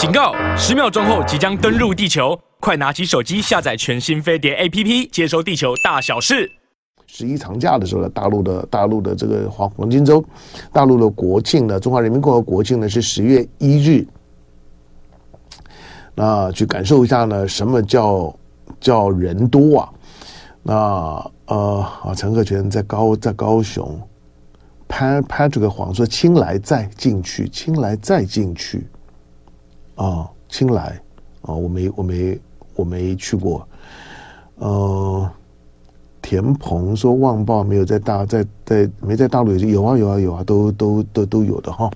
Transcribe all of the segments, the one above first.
警告！十秒钟后即将登陆地球，快拿起手机下载全新飞碟 APP，接收地球大小事。十一长假的时候呢，大陆的大陆的这个黄黄金周，大陆的国庆呢，中华人民共和国庆呢是十月一日。那去感受一下呢，什么叫叫人多啊？那呃啊，陈克全在高在高雄拍拍这个黄，说亲来再进去，亲来再进去啊，青来啊，我没我没我没去过，呃。田鹏说：“旺报没有在大在在没在大陆有有啊有啊有啊都都都都有的哈。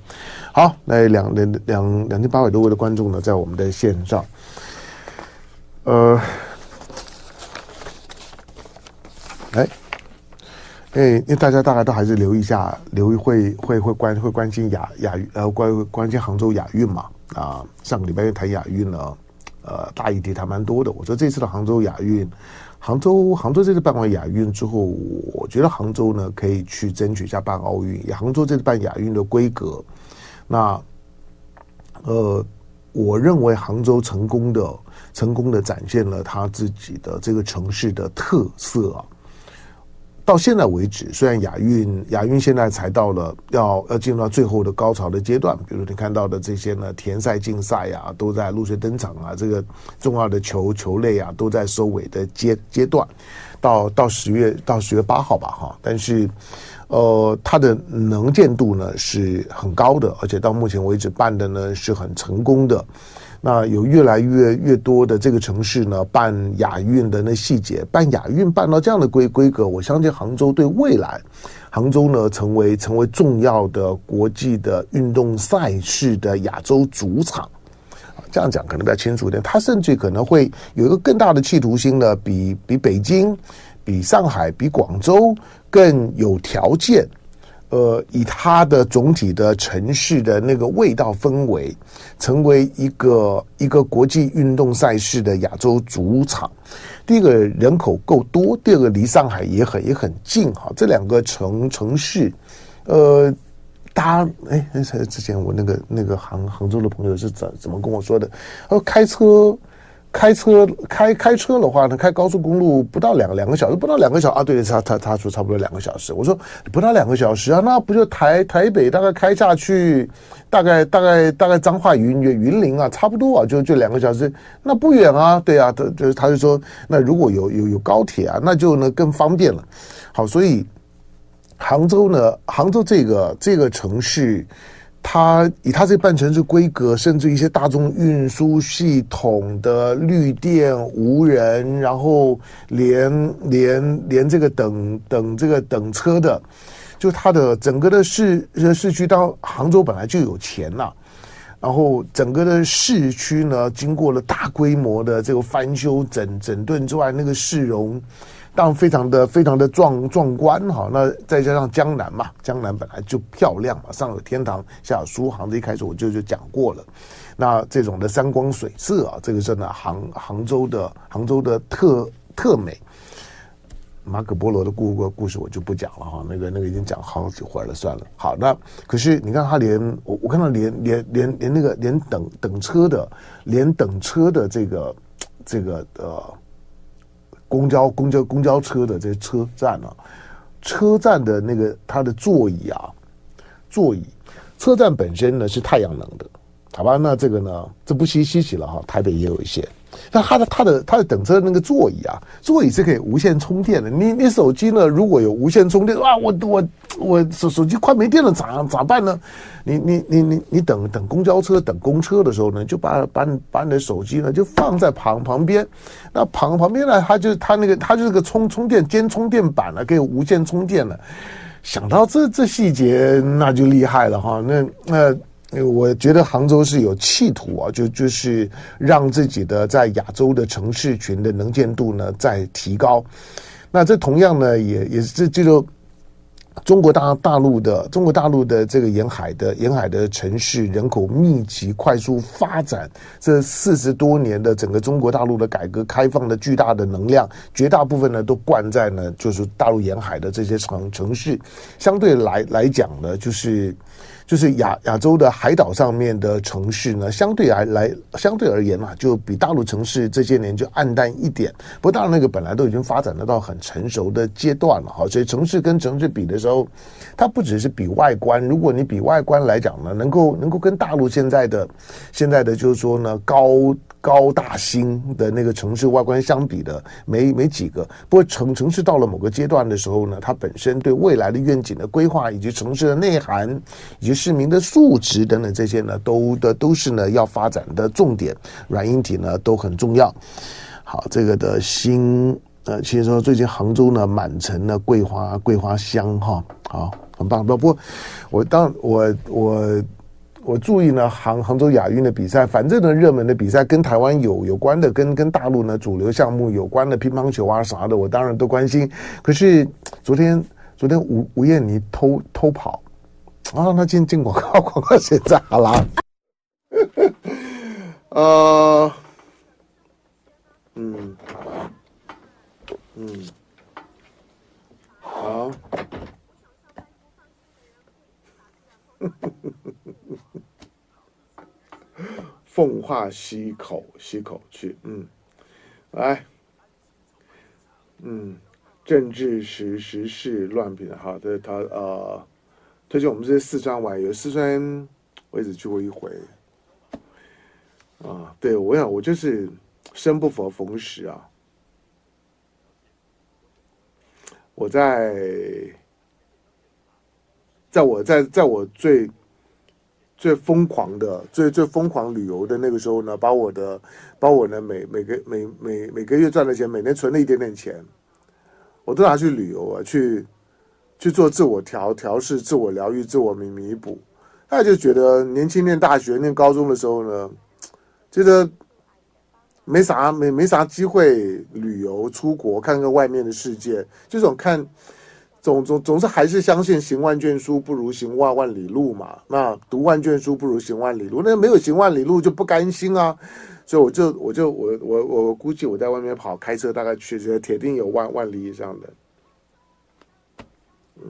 好，那两两两两千八百多位的观众呢，在我们的线上。呃，哎哎，因为大家大概都还是留意一下，留意会会会关会关心亚亚运呃关关心杭州亚运嘛啊，上个礼拜又谈亚运呢，呃，大议题谈蛮多的。我说这次的杭州亚运。”杭州，杭州这次办完亚运之后，我觉得杭州呢可以去争取一下办奥运。杭州这次办亚运的规格，那呃，我认为杭州成功的、成功的展现了他自己的这个城市的特色啊。到现在为止，虽然亚运亚运现在才到了要要进入到最后的高潮的阶段，比如你看到的这些呢，田赛竞赛啊，都在陆续登场啊，这个重要的球球类啊，都在收尾的阶阶段，到到十月到十月八号吧，哈，但是呃，它的能见度呢是很高的，而且到目前为止办的呢是很成功的。那有越来越越多的这个城市呢，办亚运的那细节，办亚运办到这样的规规格，我相信杭州对未来，杭州呢成为成为重要的国际的运动赛事的亚洲主场，这样讲可能比较清楚一点。它甚至可能会有一个更大的企图心呢，比比北京、比上海、比广州更有条件。呃，以它的总体的城市的那个味道氛围，成为一个一个国际运动赛事的亚洲主场。第一个人口够多，第二个离上海也很也很近哈。这两个城城市，呃，大家哎，之前我那个那个杭杭州的朋友是怎怎么跟我说的？他说开车。开车开开车的话呢，开高速公路不到两两个小时，不到两个小时啊。对，他他他说差不多两个小时。我说不到两个小时啊，那不就台台北大概开下去，大概大概大概彰化云云林啊，差不多啊，就就两个小时，那不远啊。对啊，他就他就说，那如果有有有高铁啊，那就呢更方便了。好，所以杭州呢，杭州这个这个城市。它以它这半城市规格，甚至一些大众运输系统的绿电、无人，然后连连连这个等等这个等车的，就它的整个的市市区，到杭州本来就有钱了，然后整个的市区呢，经过了大规模的这个翻修整整顿之外，那个市容。当然非常的非常的壮壮观哈，那再加上江南嘛，江南本来就漂亮嘛，上有天堂，下有苏杭，这一开始我就就讲过了。那这种的山光水色啊，这个是呢杭杭州的杭州的特特美。马可波罗的故故故事我就不讲了哈，那个那个已经讲好几回了，算了。好，那可是你看他连我我看到连连连连那个连等等车的连等车的这个这个呃。公交、公交、公交车的这些车站啊，车站的那个它的座椅啊，座椅，车站本身呢是太阳能的，好吧？那这个呢，这不稀稀奇了哈，台北也有一些。那它的它的它的等车的那个座椅啊，座椅是可以无线充电的。你你手机呢，如果有无线充电，哇，我我我手手机快没电了，咋咋办呢？你你你你你等等公交车等公车的时候呢，就把把你把你的手机呢就放在旁旁边，那旁旁边呢，它就它那个它就是个充充电兼充电板了，可以无线充电了。想到这这细节，那就厉害了哈，那那。我觉得杭州是有企图啊，就就是让自己的在亚洲的城市群的能见度呢再提高。那这同样呢，也也是这就中国大大陆的中国大陆的这个沿海的沿海的城市人口密集、快速发展，这四十多年的整个中国大陆的改革开放的巨大的能量，绝大部分呢都灌在呢就是大陆沿海的这些城城市，相对来来讲呢，就是。就是亚亚洲的海岛上面的城市呢，相对而来相对而言嘛，就比大陆城市这些年就暗淡一点。不过当然那个本来都已经发展得到很成熟的阶段了哈，所以城市跟城市比的时候，它不只是比外观。如果你比外观来讲呢，能够能够跟大陆现在的现在的就是说呢高。高大新的那个城市外观相比的没没几个，不过城城市到了某个阶段的时候呢，它本身对未来的愿景的规划，以及城市的内涵，以及市民的素质等等这些呢，都的都是呢要发展的重点，软硬体呢都很重要。好，这个的新呃，其实说最近杭州呢满城的桂花桂花香哈，好很棒。不过我当我我。我我注意呢，杭杭州亚运的比赛，反正呢，热门的比赛跟台湾有有关的，跟跟大陆呢主流项目有关的乒乓球啊啥的，我当然都关心。可是昨天昨天吴吴艳妮偷偷跑啊，那进进广告广告写在好了，呃，奉化溪口溪口去，嗯，来，嗯，政治时时事乱评，好的，他呃，推荐我们这些四川玩游，四川我也只去过一回，啊，对，我想我就是生不逢时啊，我在，在我在在我最。最疯狂的、最最疯狂旅游的那个时候呢，把我的、把我呢每每个每每每个月赚的钱，每年存了一点点钱，我都拿去旅游啊，去去做自我调调试、自我疗愈、自我弥弥补。大家就觉得年轻念大学、念高中的时候呢，觉得没啥没没啥机会旅游出国看看外面的世界，这种看。总总总是还是相信行万卷书不如行万万里路嘛。那读万卷书不如行万里路，那没有行万里路就不甘心啊。所以我就我就我我我估计我在外面跑开车大概去，铁定有万万里以上的。嗯，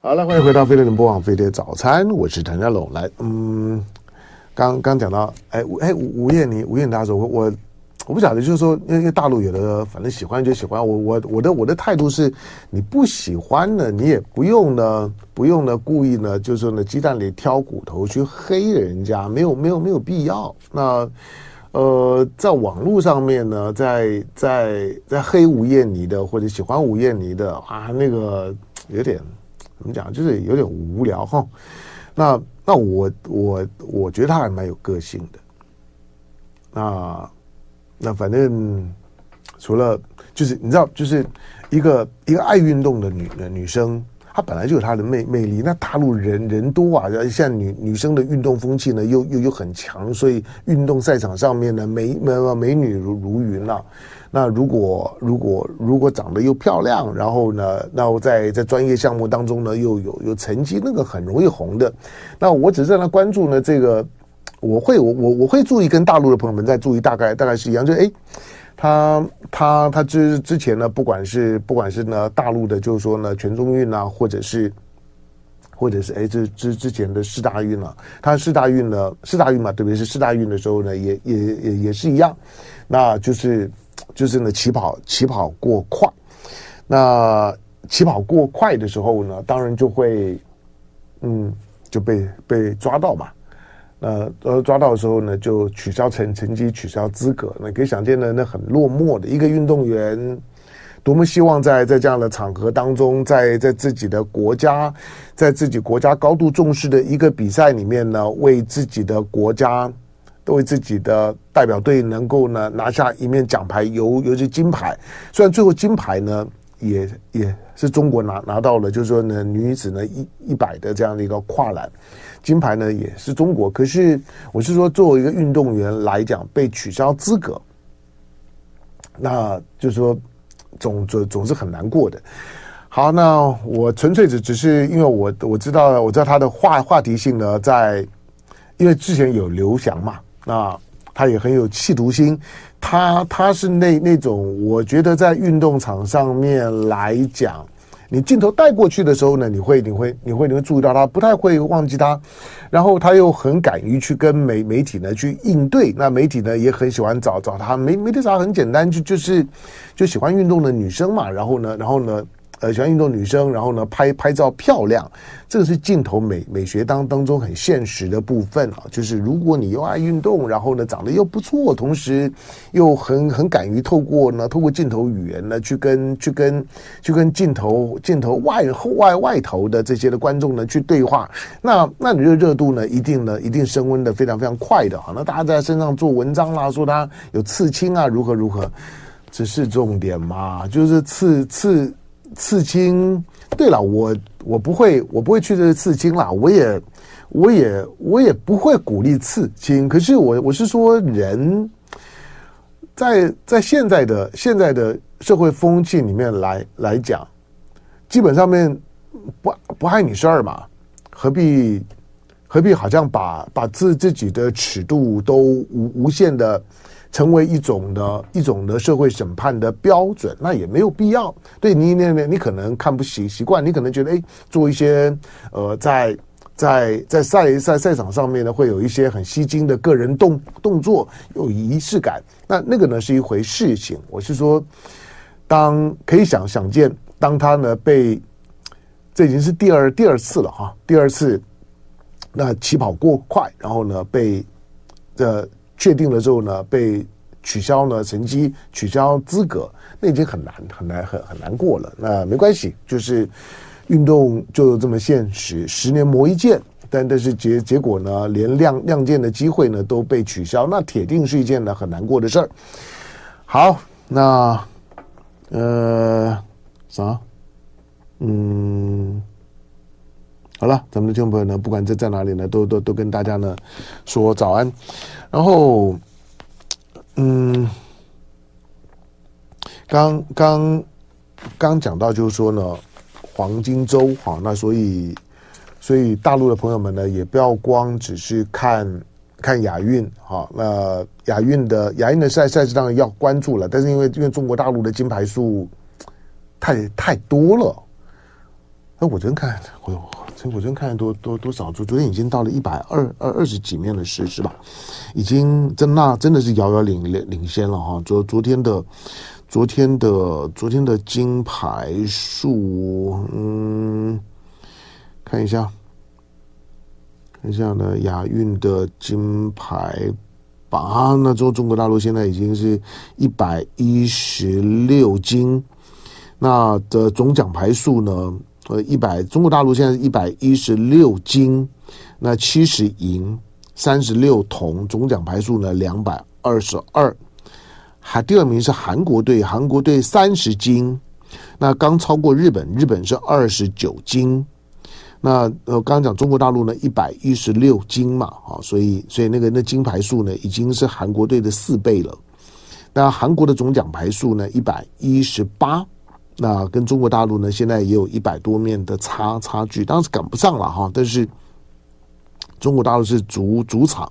好了，欢迎回到飞碟联播网飞碟早餐，我是谭家龙。来，嗯，刚刚讲到，哎，哎，吴吴艳妮，吴艳妮大家说，我，我我。不晓得，就是说，因为大陆有的，反正喜欢就喜欢。我我我的我的态度是，你不喜欢呢，你也不用呢，不用呢，故意呢，就是说呢，鸡蛋里挑骨头去黑人家，没有没有没有必要。那呃，在网络上面呢，在在在黑吴艳妮的或者喜欢吴艳妮的啊，那个有点怎么讲，就是有点无聊哈。那那我我我觉得他还蛮有个性的。那。那反正 除了就是你知道，就是一个一个爱运动的女的女生，她本来就有她的魅魅力。那大陆人人多啊，像女女生的运动风气呢，又又又很强，所以运动赛场上面呢，美美美女如如云了。那如果如果如果长得又漂亮，然后呢，那我在在专业项目当中呢，又有有成绩，那个很容易红的。那我只是在那关注呢这个。我会我我我会注意，跟大陆的朋友们在注意，大概大概是一样，就是哎，他他他之之前呢，不管是不管是呢大陆的，就是说呢全中运啊，或者是或者是哎这之之前的四大运啊，他四大运呢四大运嘛，特别是四大运的时候呢，也也也也是一样，那就是就是呢起跑起跑过快，那起跑过快的时候呢，当然就会嗯就被被抓到嘛。呃，呃，抓到的时候呢，就取消成成绩，取消资格。那可以想见呢，那很落寞的一个运动员，多么希望在在这样的场合当中，在在自己的国家，在自己国家高度重视的一个比赛里面呢，为自己的国家，为自己的代表队能够呢拿下一面奖牌，尤尤其金牌。虽然最后金牌呢，也也是中国拿拿到了，就是说呢，女子呢一一百的这样的一个跨栏。金牌呢也是中国，可是我是说，作为一个运动员来讲，被取消资格，那就是说总总总是很难过的。好，那我纯粹只只是因为我我知道我知道他的话话题性呢，在因为之前有刘翔嘛，那他也很有企图心，他他是那那种我觉得在运动场上面来讲。你镜头带过去的时候呢，你会你会你会你会注意到他，不太会忘记他，然后他又很敢于去跟媒媒体呢去应对，那媒体呢也很喜欢找找他，媒媒体找很简单，就就是就喜欢运动的女生嘛，然后呢，然后呢。呃，喜欢运动女生，然后呢，拍拍照漂亮，这个是镜头美美学当当中很现实的部分啊。就是如果你又爱运动，然后呢长得又不错，同时又很很敢于透过呢透过镜头语言呢去跟去跟去跟镜头镜头外后外外头的这些的观众呢去对话，那那你的热度呢一定呢一定升温的非常非常快的啊。那大家在身上做文章啦，说他有刺青啊，如何如何，这是重点嘛？就是刺刺。刺青，对了，我我不会，我不会去这刺青啦，我也，我也，我也不会鼓励刺青。可是我我是说，人在在现在的现在的社会风气里面来来讲，基本上面不不碍你事儿嘛，何必何必好像把把自自己的尺度都无无限的。成为一种的一种的社会审判的标准，那也没有必要。对你，你你你可能看不习习惯，你可能觉得，哎，做一些呃，在在在赛赛赛场上面呢，会有一些很吸睛的个人动动作，有仪式感。那那个呢是一回事情。我是说，当可以想想见，当他呢被这已经是第二第二次了哈，第二次那起跑过快，然后呢被这。确定了之后呢，被取消了成绩，取消资格，那已经很难很难很很难过了。那没关系，就是运动就这么现实，十年磨一剑。但但是结结果呢，连亮亮剑的机会呢都被取消，那铁定是一件呢很难过的事儿。好，那呃啥，嗯。好了，咱们的听众朋友呢，不管在在哪里呢，都都都跟大家呢说早安。然后，嗯，刚刚刚讲到就是说呢，黄金周哈，那所以所以大陆的朋友们呢，也不要光只是看看亚运哈，那亚运的亚运的赛赛事当然要关注了，但是因为因为中国大陆的金牌数太太多了，那我真看我。所以我昨天看了多多多少，昨昨天已经到了一百二二二十几面的事是吧？已经真那真的是遥遥领领领先了哈。昨昨天的昨天的昨天的金牌数，嗯，看一下，看一下呢，亚运的金牌榜，那之后中国大陆现在已经是一百一十六金，那的总奖牌数呢？呃，一百，中国大陆现在是一百一十六金，那七十银，三十六铜，总奖牌数呢两百二十二。还第二名是韩国队，韩国队三十金，那刚超过日本，日本是二十九金。那呃，刚刚讲中国大陆呢一百一十六金嘛，啊，所以所以那个那金牌数呢已经是韩国队的四倍了。那韩国的总奖牌数呢一百一十八。那跟中国大陆呢，现在也有一百多面的差差距，当然赶不上了哈。但是中国大陆是主主场，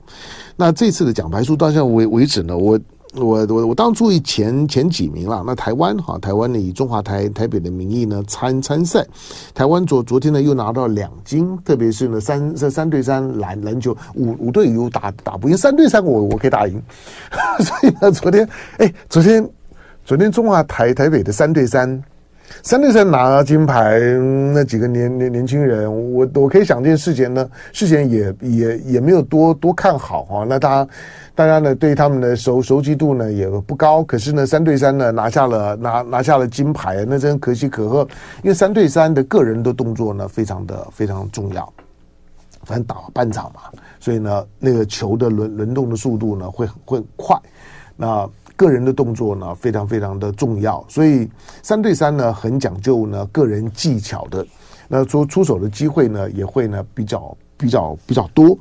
那这次的奖牌数到现在为为止呢，我我我我当注意前前几名了。那台湾哈，台湾呢以中华台台北的名义呢参参赛，台湾昨昨天呢又拿到两金，特别是呢三三三对三篮篮球五五对五打打不赢，三对三我我可以打赢，所以呢昨天哎昨天昨天中华台台北的三对三。三对三拿金牌，那几个年年年轻人，我我可以想见事前呢，事前也也也没有多多看好哈。那大大家呢对他们的熟熟悉度呢也不高，可是呢三对三呢拿下了拿拿下了金牌，那真可喜可贺。因为三对三的个人的动作呢非常的非常重要，反正打半场嘛，所以呢那个球的轮轮动的速度呢会会快，那。个人的动作呢，非常非常的重要，所以三对三呢，很讲究呢个人技巧的，那出出手的机会呢，也会呢比较比较比较多。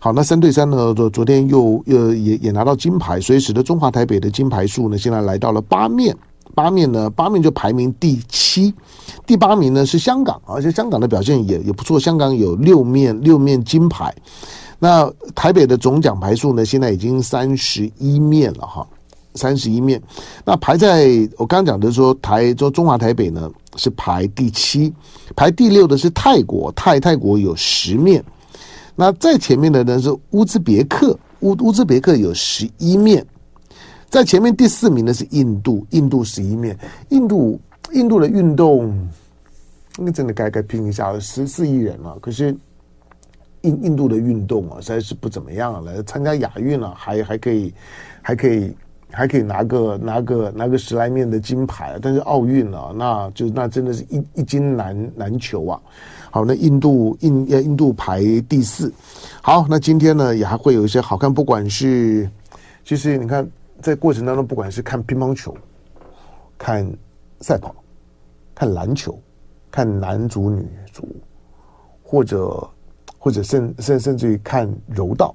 好，那三对三呢，昨昨天又又也也拿到金牌，所以使得中华台北的金牌数呢，现在来到了八面，八面呢，八面就排名第七，第八名呢是香港，而且香港的表现也也不错，香港有六面六面金牌，那台北的总奖牌数呢，现在已经三十一面了哈。三十一面。那排在我刚讲的说台中中华台北呢是排第七，排第六的是泰国，泰泰国有十面。那在前面的呢是乌兹别克，乌乌兹别克有十一面。在前面第四名的是印度，印度十一面。印度印度的运动，那真的该该拼一下了，十四亿人了，可是。印印度的运动啊，实在是不怎么样。来参加亚运了，还还可以，还可以，还可以拿个拿个拿个十来面的金牌。但是奥运啊，那就那真的是一一金难难求啊。好，那印度印印度排第四。好，那今天呢也还会有一些好看，不管是其实你看在过程当中，不管是看乒乓球、看赛跑、看篮球、看男足、女足，或者。或者甚甚甚至于看柔道、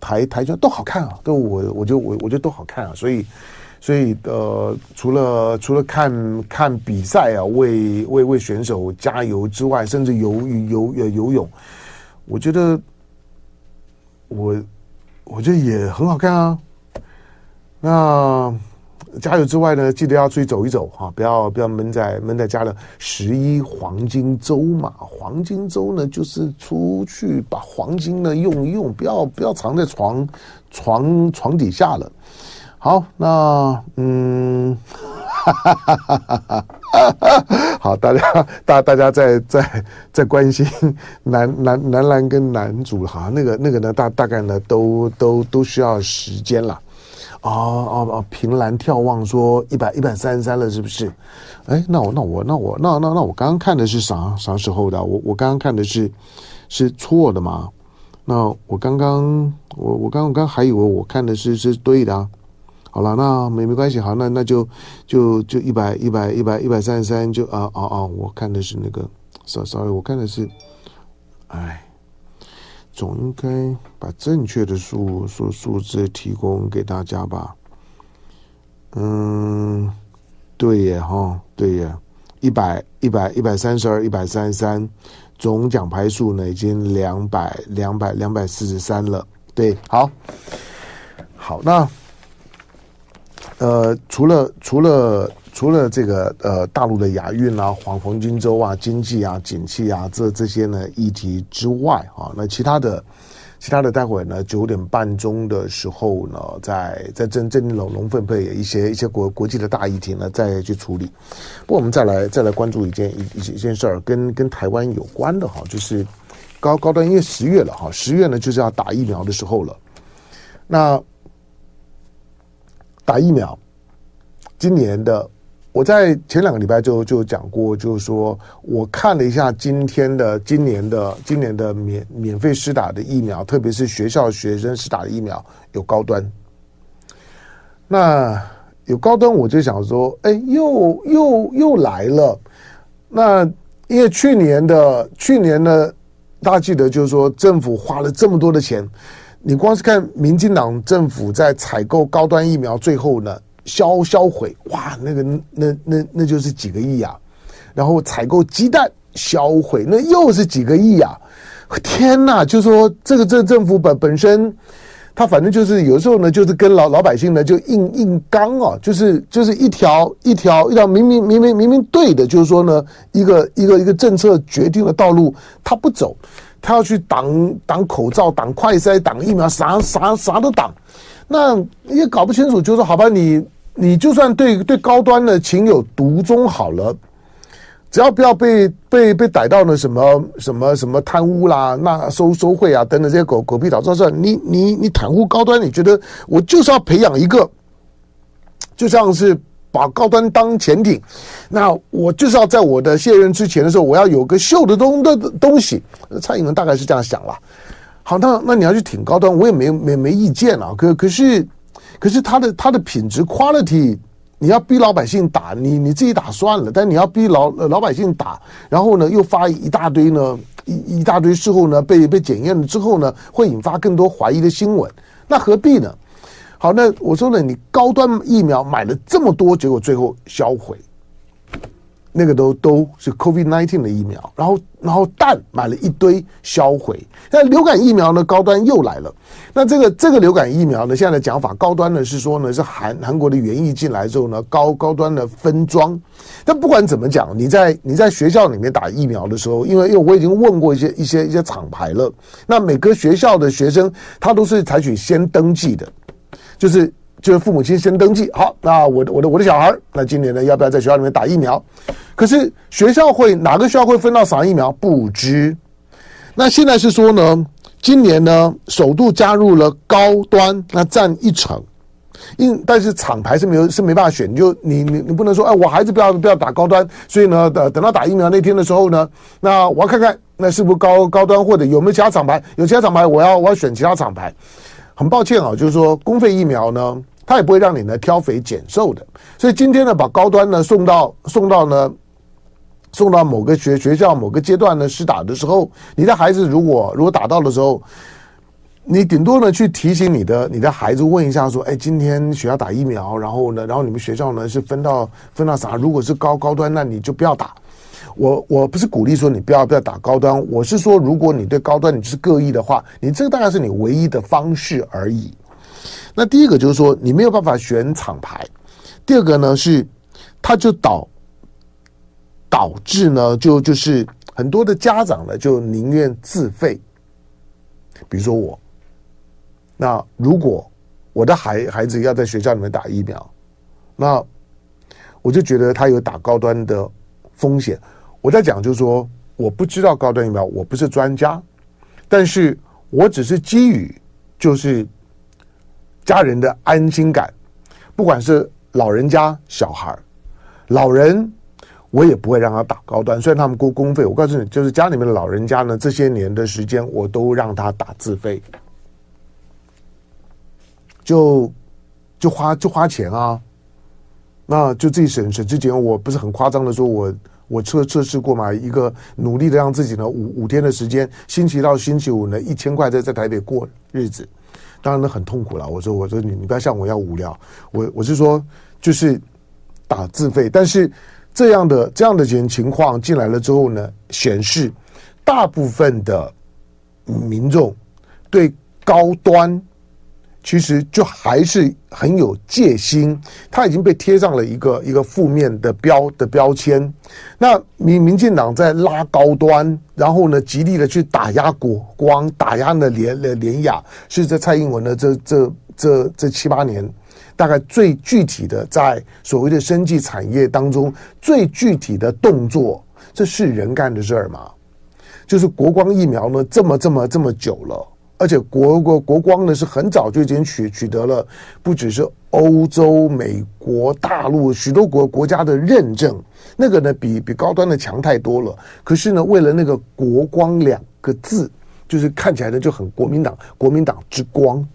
台台球都好看啊，都我我就我我觉得都好看啊，所以所以呃，除了除了看看比赛啊，为为为选手加油之外，甚至游游呃游泳，我觉得我我觉得也很好看啊，那。加油之外呢，记得要出去走一走哈，不要不要闷在闷在家了。十一黄金周嘛，黄金周呢就是出去把黄金呢用一用，不要不要藏在床床床底下了。好，那嗯，哈哈哈哈哈哈，好，大家大大家在在在关心男男男篮跟男足，哈那个那个呢大大概呢都都都需要时间了。哦哦哦！凭栏眺望说一百一百三十三了，是不是？哎，那我那我那我那那那我刚刚看的是啥啥时候的？我我刚刚看的是是错的吗？那我刚刚我我刚刚还以为我看的是是对的。好了，那没没关系，好，那那就就就一百一百一百一百三十三，就啊啊啊！我看的是那个，sorry，我看的是，哎。总应该把正确的数数数字提供给大家吧。嗯，对耶，哈，对耶，一百一百一百三十二，一百三十三，总奖牌数呢已经两百两百两百四十三了。对，好，好，那呃，除了除了。除了这个呃大陆的亚运啊、黄黄金周啊、经济啊、景气啊这这些呢议题之外啊，那其他的其他的待会呢九点半钟的时候呢，在在正正龙龙分配一些一些国国际的大议题呢再去处理。不过我们再来再来关注一件一一一件事儿，跟跟台湾有关的哈，就是高高端，因为十月了哈，十月呢就是要打疫苗的时候了。那打疫苗，今年的。我在前两个礼拜就就讲过，就是说我看了一下今天的今年的今年的免免费施打的疫苗，特别是学校学生施打的疫苗有高端。那有高端，我就想说，哎，又又又来了。那因为去年的去年呢，大家记得就是说政府花了这么多的钱，你光是看民进党政府在采购高端疫苗，最后呢。销销毁哇，那个那那那就是几个亿啊！然后采购鸡蛋销毁，那又是几个亿啊！天哪，就说这个这个政府本本身，他反正就是有时候呢，就是跟老老百姓呢就硬硬刚啊，就是就是一条一条一条明明明明明明对的，就是说呢，一个一个一个政策决定的道路，他不走，他要去挡挡口罩、挡快筛、挡疫苗，啥啥啥都挡，那也搞不清楚，就是说好吧，你。你就算对对高端的情有独钟好了，只要不要被被被逮到了什么什么什么贪污啦、那收收贿啊等等这些狗狗屁倒灶事，你你你袒护高端，你觉得我就是要培养一个，就像是把高端当潜艇，那我就是要在我的卸任之前的时候，我要有个秀的东的东西。蔡英文大概是这样想了。好，那那你要去挺高端，我也没没没意见啊。可可是。可是它的它的品质 quality，你要逼老百姓打，你你自己打算了，但你要逼老老百姓打，然后呢又发一大堆呢一一大堆事后呢被被检验了之后呢会引发更多怀疑的新闻，那何必呢？好，那我说呢，你高端疫苗买了这么多，结果最后销毁，那个都都是 COVID-19 的疫苗，然后然后蛋买了一堆销毁。那流感疫苗呢，高端又来了。那这个这个流感疫苗呢，现在的讲法，高端呢是说呢是韩韩国的原液进来之后呢，高高端的分装。但不管怎么讲，你在你在学校里面打疫苗的时候，因为因为我已经问过一些一些一些厂牌了，那每个学校的学生他都是采取先登记的，就是。就是父母亲先登记好，那我的我的我的小孩，那今年呢要不要在学校里面打疫苗？可是学校会哪个学校会分到啥疫苗不知。那现在是说呢，今年呢首度加入了高端，那占一成，因但是厂牌是没有是没办法选，就你你你不能说哎，我孩子不要不要打高端，所以呢等等到打疫苗那天的时候呢，那我要看看那是不是高高端或者有没有其他厂牌，有其他厂牌我要我要选其他厂牌。很抱歉啊，就是说公费疫苗呢，它也不会让你呢挑肥拣瘦的。所以今天呢，把高端呢送到送到呢送到某个学学校某个阶段呢施打的时候，你的孩子如果如果打到的时候，你顶多呢去提醒你的你的孩子问一下说，哎，今天学校打疫苗，然后呢，然后你们学校呢是分到分到啥？如果是高高端，那你就不要打。我我不是鼓励说你不要不要打高端，我是说如果你对高端你是各异的话，你这个大概是你唯一的方式而已。那第一个就是说你没有办法选厂牌，第二个呢是它就导导致呢就就是很多的家长呢就宁愿自费，比如说我，那如果我的孩孩子要在学校里面打疫苗，那我就觉得他有打高端的风险。我在讲，就是说，我不知道高端疫苗，我不是专家，但是我只是基于就是家人的安心感，不管是老人家、小孩，老人我也不会让他打高端，虽然他们过公费。我告诉你，就是家里面的老人家呢，这些年的时间我都让他打自费，就就花就花钱啊，那就自己省省吃俭用，我不是很夸张的说，我。我测测试过嘛，一个努力的让自己呢五五天的时间，星期到星期五呢一千块在在台北过日子，当然呢很痛苦了。我说我说你你不要像我一样无聊，我我是说就是打自费，但是这样的这样的情情况进来了之后呢，显示大部分的民众对高端。其实就还是很有戒心，他已经被贴上了一个一个负面的标的标签。那民民进党在拉高端，然后呢，极力的去打压国光，打压呢联联亚，是在蔡英文的这这这这七八年，大概最具体的在所谓的生技产业当中最具体的动作，这是人干的事儿吗？就是国光疫苗呢，这么这么这么久了。而且国国国光呢是很早就已经取取得了，不只是欧洲、美国、大陆许多国国家的认证，那个呢比比高端的强太多了。可是呢，为了那个“国光”两个字，就是看起来呢就很国民党，国民党之光，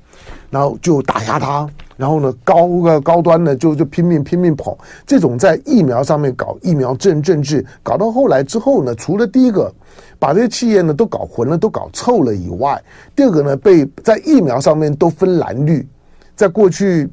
然后就打压他，然后呢高个高端呢就就拼命拼命跑，这种在疫苗上面搞疫苗政政治，搞到后来之后呢，除了第一个。把这些企业呢都搞混了，都搞臭了以外，第二个呢，被在疫苗上面都分蓝绿，在过去。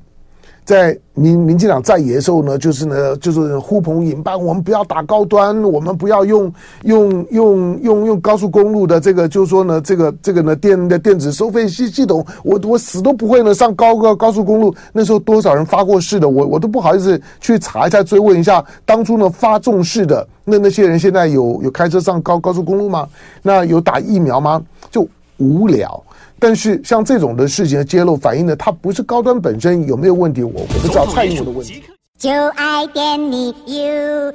在民民进党在野的时候呢，就是呢，就是呼朋引伴，我们不要打高端，我们不要用用用用用高速公路的这个，就是说呢，这个这个呢电的电子收费系系统，我我死都不会呢上高高高速公路。那时候多少人发过誓的，我我都不好意思去查一下追问一下，当初呢发重誓的那那些人现在有有开车上高高速公路吗？那有打疫苗吗？就无聊。但是像这种的事情的揭露，反映的它不是高端本身有没有问题，我我不知道蔡英文的问题。就爱点你 UFO